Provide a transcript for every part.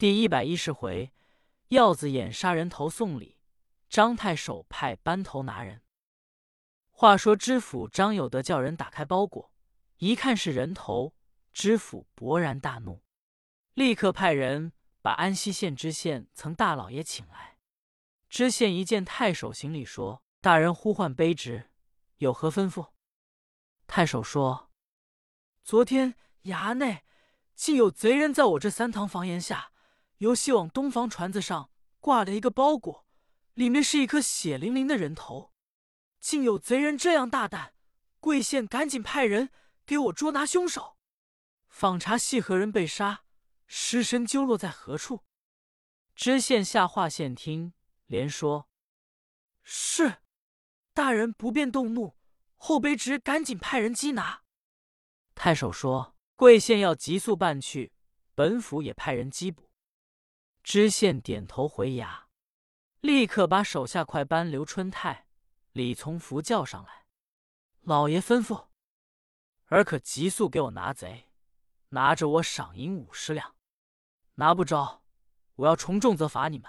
第一百一十回，耀子演杀人头送礼，张太守派班头拿人。话说知府张有德叫人打开包裹，一看是人头，知府勃然大怒，立刻派人把安西县知县曾大老爷请来。知县一见太守行礼，说：“大人呼唤卑职，有何吩咐？”太守说：“昨天衙内竟有贼人在我这三堂房檐下，由西往东房船子上挂了一个包裹，里面是一颗血淋淋的人头。”竟有贼人这样大胆！贵县赶紧派人给我捉拿凶手，访查系何人被杀，尸身究落在何处。知县下话县听，连说：“是，大人不便动怒，后卑职赶紧派人缉拿。”太守说：“贵县要急速办去，本府也派人缉捕。”知县点头回衙，立刻把手下快班刘春泰。李从福叫上来，老爷吩咐，儿可急速给我拿贼，拿着我赏银五十两，拿不着，我要从重责罚你们。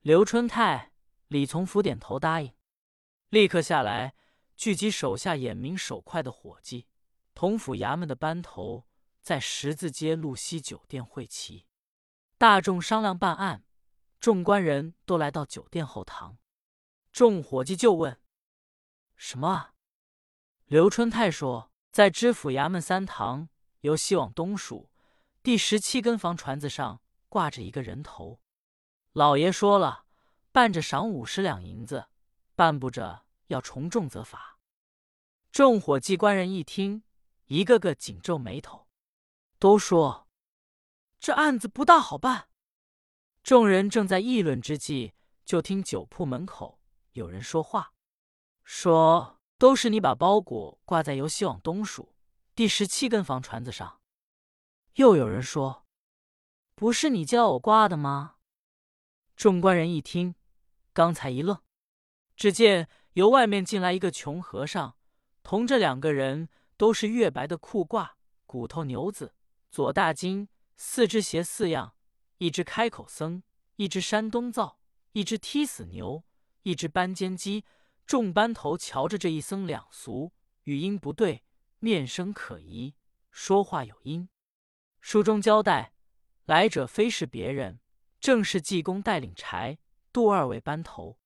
刘春泰、李从福点头答应，立刻下来聚集手下眼明手快的伙计，同府衙门的班头，在十字街路西酒店会齐，大众商量办案，众官人都来到酒店后堂。众伙计就问：“什么？”刘春泰说：“在知府衙门三堂，由西往东数第十七根房船子上挂着一个人头。老爷说了，办着赏五十两银子，办不着要从重责罚。”众伙计官人一听，一个个紧皱眉头，都说：“这案子不大好办。”众人正在议论之际，就听酒铺门口。有人说话，说都是你把包裹挂在由西往东数第十七根房船子上。又有人说，不是你叫我挂的吗？众官人一听，刚才一愣，只见由外面进来一个穷和尚，同这两个人都是月白的裤褂、骨头牛子、左大金，四只鞋四样，一只开口僧，一只山东灶，一只踢死牛。一只斑尖鸡，众班头瞧着这一僧两俗，语音不对，面生可疑，说话有音。书中交代，来者非是别人，正是济公带领柴杜二位班头。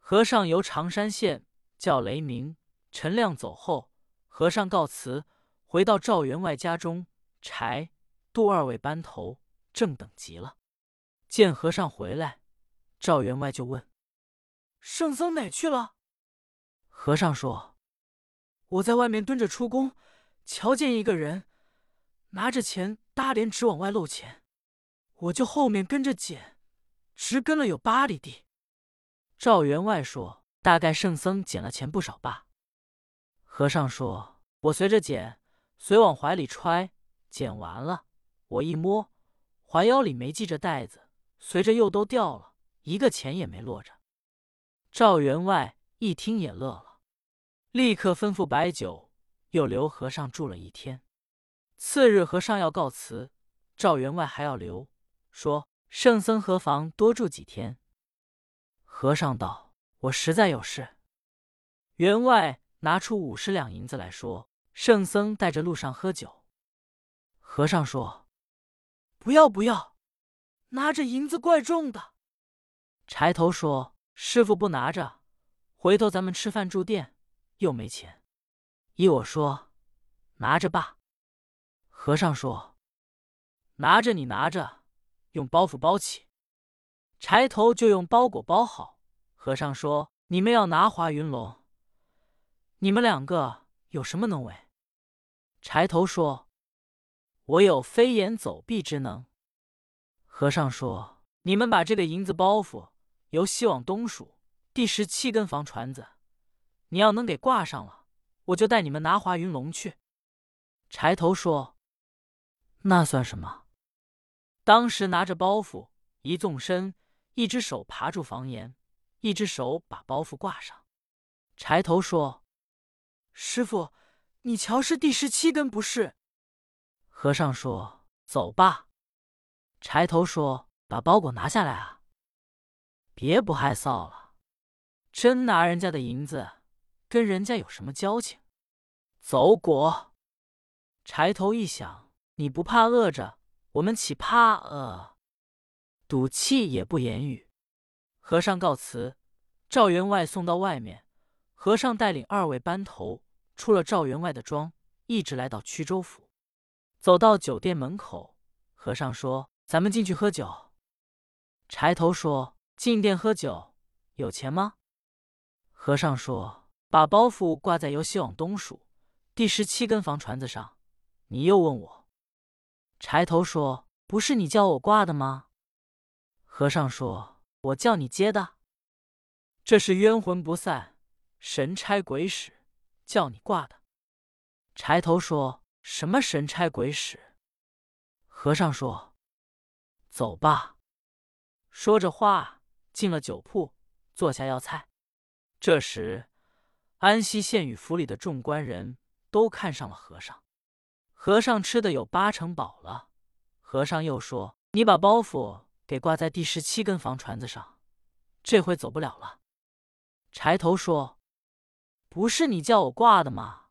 和尚由常山县叫雷鸣，陈亮走后，和尚告辞，回到赵员外家中。柴杜二位班头正等急了，见和尚回来，赵员外就问。圣僧哪去了？和尚说：“我在外面蹲着出宫，瞧见一个人拿着钱搭帘，直往外漏钱，我就后面跟着捡，直跟了有八里地。”赵员外说：“大概圣僧捡了钱不少吧？”和尚说：“我随着捡，随往怀里揣，捡完了，我一摸，怀腰里没系着袋子，随着又都掉了，一个钱也没落着。”赵员外一听也乐了，立刻吩咐摆酒，又留和尚住了一天。次日和尚要告辞，赵员外还要留，说圣僧何妨多住几天。和尚道：“我实在有事。”员外拿出五十两银子来说：“圣僧带着路上喝酒。”和尚说：“不要不要，拿着银子怪重的。”柴头说。师傅不拿着，回头咱们吃饭住店又没钱。依我说，拿着吧。和尚说：“拿着你拿着，用包袱包起。”柴头就用包裹包好。和尚说：“你们要拿华云龙，你们两个有什么能为？”柴头说：“我有飞檐走壁之能。”和尚说：“你们把这个银子包袱。”由西往东数第十七根房船子，你要能给挂上了，我就带你们拿华云龙去。柴头说：“那算什么？”当时拿着包袱，一纵身，一只手爬住房檐，一只手把包袱挂上。柴头说：“师傅，你瞧是第十七根不是？”和尚说：“走吧。”柴头说：“把包裹拿下来啊！别不害臊了，真拿人家的银子，跟人家有什么交情？走果！”柴头一想，你不怕饿着，我们岂怕饿？赌气也不言语。和尚告辞，赵员外送到外面。和尚带领二位班头出了赵员外的庄，一直来到曲州府。走到酒店门口，和尚说：“咱们进去喝酒。”柴头说：“进店喝酒，有钱吗？”和尚说：“把包袱挂在由西往东数第十七根房船子上。”你又问我。柴头说：“不是你叫我挂的吗？”和尚说：“我叫你接的。这是冤魂不散。”神差鬼使叫你挂的，柴头说什么神差鬼使？和尚说：“走吧。”说着话，进了酒铺，坐下要菜。这时，安西县与府里的众官人都看上了和尚。和尚吃的有八成饱了。和尚又说：“你把包袱给挂在第十七根房船子上，这回走不了了。”柴头说。不是你叫我挂的吗？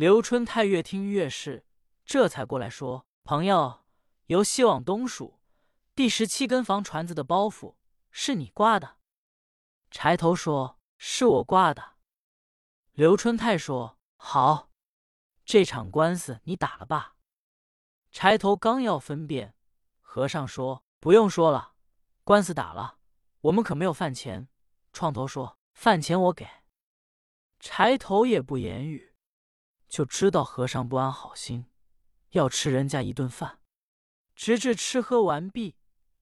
刘春泰越听越是，这才过来说：“朋友，由西往东数第十七根房船子的包袱是你挂的。”柴头说：“是我挂的。”刘春泰说：“好，这场官司你打了吧。”柴头刚要分辨，和尚说：“不用说了，官司打了，我们可没有饭钱。”创头说：“饭钱我给。”柴头也不言语，就知道和尚不安好心，要吃人家一顿饭。直至吃喝完毕，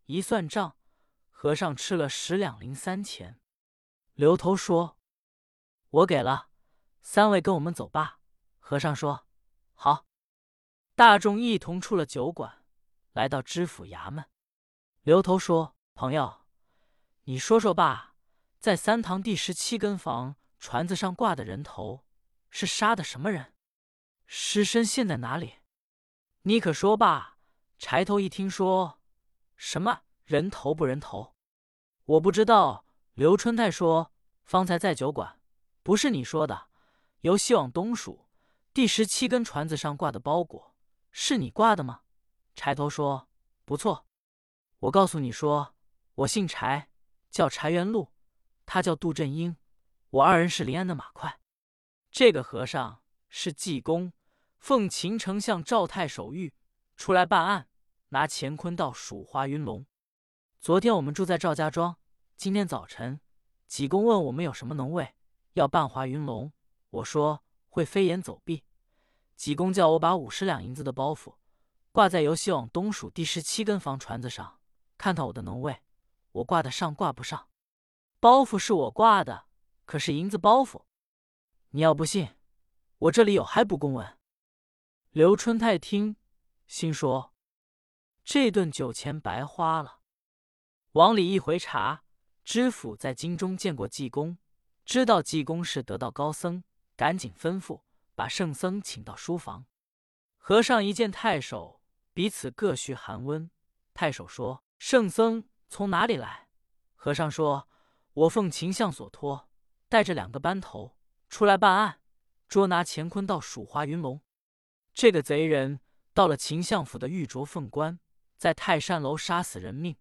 一算账，和尚吃了十两零三钱。刘头说：“我给了，三位跟我们走吧。”和尚说：“好。”大众一同出了酒馆，来到知府衙门。刘头说：“朋友，你说说吧，在三堂第十七根房。”船子上挂的人头是杀的什么人？尸身现在哪里？你可说罢。柴头一听说什么人头不人头，我不知道。刘春泰说：“方才在酒馆，不是你说的。由西往东数第十七根船子上挂的包裹，是你挂的吗？”柴头说：“不错。我告诉你说，我姓柴，叫柴元禄，他叫杜振英。”我二人是临安的马快，这个和尚是济公，奉秦丞相赵太守谕出来办案，拿乾坤道数华云龙。昨天我们住在赵家庄，今天早晨济公问我们有什么能为，要办华云龙。我说会飞檐走壁。济公叫我把五十两银子的包袱挂在由西往东数第十七根房船子上，看看我的能为，我挂得上挂不上。包袱是我挂的。可是银子包袱，你要不信，我这里有还不公文。刘春泰听，心说这顿酒钱白花了。往里一回查，知府在京中见过济公，知道济公是得道高僧，赶紧吩咐把圣僧请到书房。和尚一见太守，彼此各叙寒温。太守说：“圣僧从哪里来？”和尚说：“我奉秦相所托。”带着两个班头出来办案，捉拿乾坤道蜀华云龙。这个贼人到了秦相府的玉镯凤冠，在泰山楼杀死人命。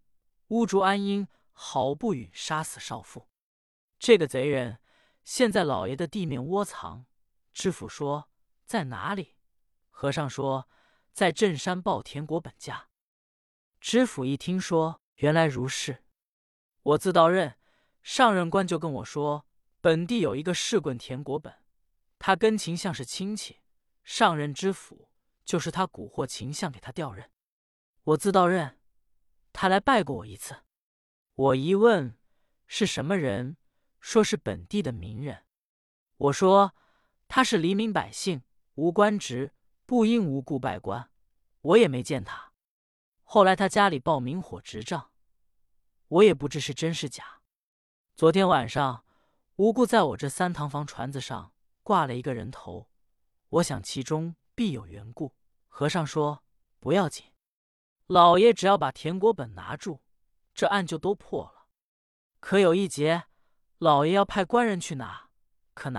乌竹安英好不允杀死少妇。这个贼人现在老爷的地面窝藏。知府说在哪里？和尚说在镇山报田国本家。知府一听说原来如是，我自到任，上任官就跟我说。本地有一个士棍田国本，他跟秦相是亲戚，上任知府就是他蛊惑秦相给他调任。我自到任，他来拜过我一次。我一问是什么人，说是本地的名人。我说他是黎民百姓，无官职，不应无故拜官。我也没见他。后来他家里报明火执仗，我也不知是真是假。昨天晚上。无故在我这三堂房船子上挂了一个人头，我想其中必有缘故。和尚说不要紧，老爷只要把田国本拿住，这案就都破了。可有一节，老爷要派官人去拿，可拿。